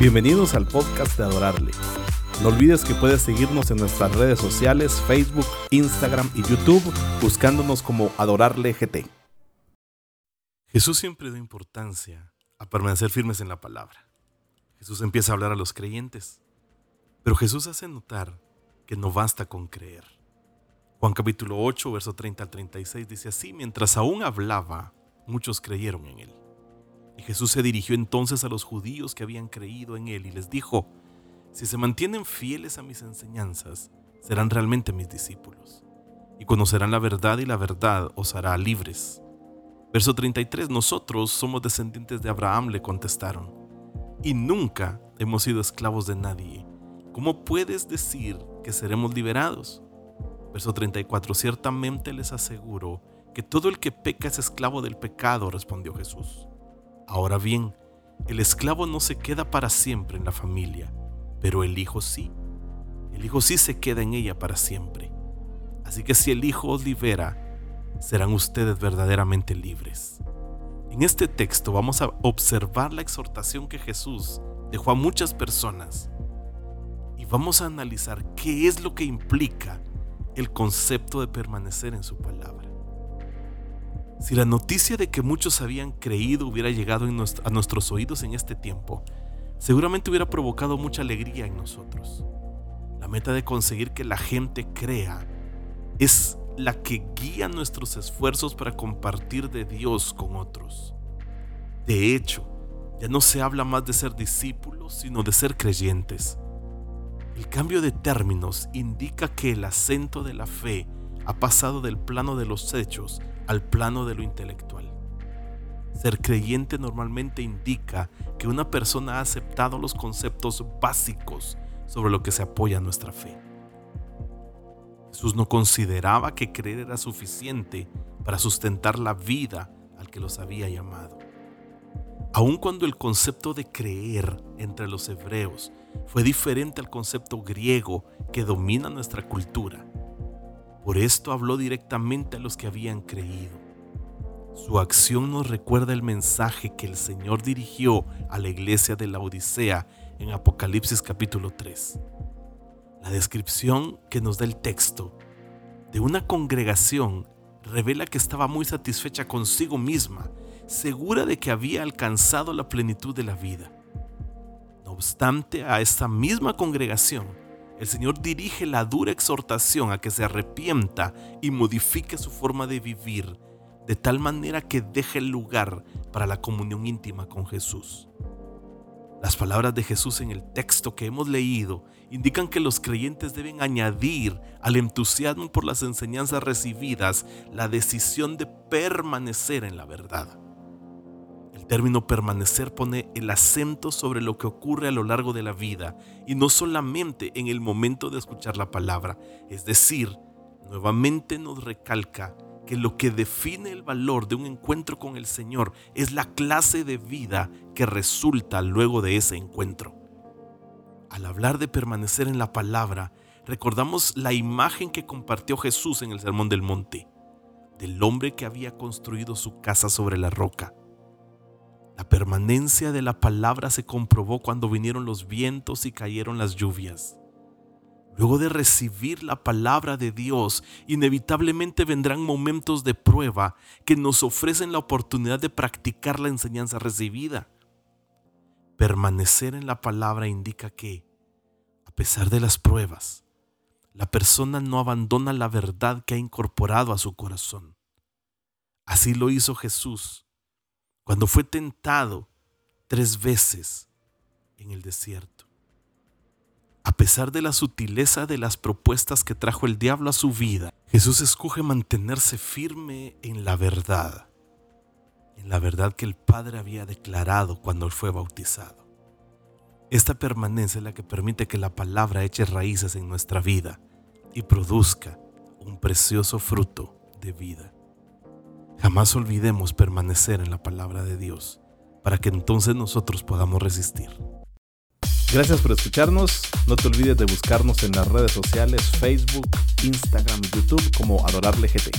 Bienvenidos al podcast de Adorarle. No olvides que puedes seguirnos en nuestras redes sociales, Facebook, Instagram y YouTube, buscándonos como Adorarle GT. Jesús siempre da importancia a permanecer firmes en la palabra. Jesús empieza a hablar a los creyentes, pero Jesús hace notar que no basta con creer. Juan capítulo 8, verso 30 al 36 dice así, mientras aún hablaba, muchos creyeron en él. Y Jesús se dirigió entonces a los judíos que habían creído en él y les dijo, si se mantienen fieles a mis enseñanzas, serán realmente mis discípulos, y conocerán la verdad y la verdad os hará libres. Verso 33, nosotros somos descendientes de Abraham, le contestaron, y nunca hemos sido esclavos de nadie. ¿Cómo puedes decir que seremos liberados? Verso 34, ciertamente les aseguro que todo el que peca es esclavo del pecado, respondió Jesús. Ahora bien, el esclavo no se queda para siempre en la familia, pero el hijo sí. El hijo sí se queda en ella para siempre. Así que si el hijo os libera, serán ustedes verdaderamente libres. En este texto vamos a observar la exhortación que Jesús dejó a muchas personas y vamos a analizar qué es lo que implica el concepto de permanecer en su palabra. Si la noticia de que muchos habían creído hubiera llegado a nuestros oídos en este tiempo, seguramente hubiera provocado mucha alegría en nosotros. La meta de conseguir que la gente crea es la que guía nuestros esfuerzos para compartir de Dios con otros. De hecho, ya no se habla más de ser discípulos, sino de ser creyentes. El cambio de términos indica que el acento de la fe ha pasado del plano de los hechos al plano de lo intelectual. Ser creyente normalmente indica que una persona ha aceptado los conceptos básicos sobre lo que se apoya nuestra fe. Jesús no consideraba que creer era suficiente para sustentar la vida al que los había llamado. Aun cuando el concepto de creer entre los hebreos fue diferente al concepto griego que domina nuestra cultura, por esto habló directamente a los que habían creído. Su acción nos recuerda el mensaje que el Señor dirigió a la iglesia de la Odisea en Apocalipsis capítulo 3. La descripción que nos da el texto de una congregación revela que estaba muy satisfecha consigo misma, segura de que había alcanzado la plenitud de la vida. No obstante, a esta misma congregación el Señor dirige la dura exhortación a que se arrepienta y modifique su forma de vivir de tal manera que deje el lugar para la comunión íntima con Jesús. Las palabras de Jesús en el texto que hemos leído indican que los creyentes deben añadir al entusiasmo por las enseñanzas recibidas la decisión de permanecer en la verdad término permanecer pone el acento sobre lo que ocurre a lo largo de la vida y no solamente en el momento de escuchar la palabra. Es decir, nuevamente nos recalca que lo que define el valor de un encuentro con el Señor es la clase de vida que resulta luego de ese encuentro. Al hablar de permanecer en la palabra, recordamos la imagen que compartió Jesús en el Sermón del Monte, del hombre que había construido su casa sobre la roca la permanencia de la palabra se comprobó cuando vinieron los vientos y cayeron las lluvias. Luego de recibir la palabra de Dios, inevitablemente vendrán momentos de prueba que nos ofrecen la oportunidad de practicar la enseñanza recibida. Permanecer en la palabra indica que, a pesar de las pruebas, la persona no abandona la verdad que ha incorporado a su corazón. Así lo hizo Jesús cuando fue tentado tres veces en el desierto. A pesar de la sutileza de las propuestas que trajo el diablo a su vida, Jesús escoge mantenerse firme en la verdad, en la verdad que el Padre había declarado cuando fue bautizado. Esta permanencia es la que permite que la palabra eche raíces en nuestra vida y produzca un precioso fruto de vida. Jamás olvidemos permanecer en la palabra de Dios para que entonces nosotros podamos resistir. Gracias por escucharnos. No te olvides de buscarnos en las redes sociales Facebook, Instagram y YouTube como Adorarle GT.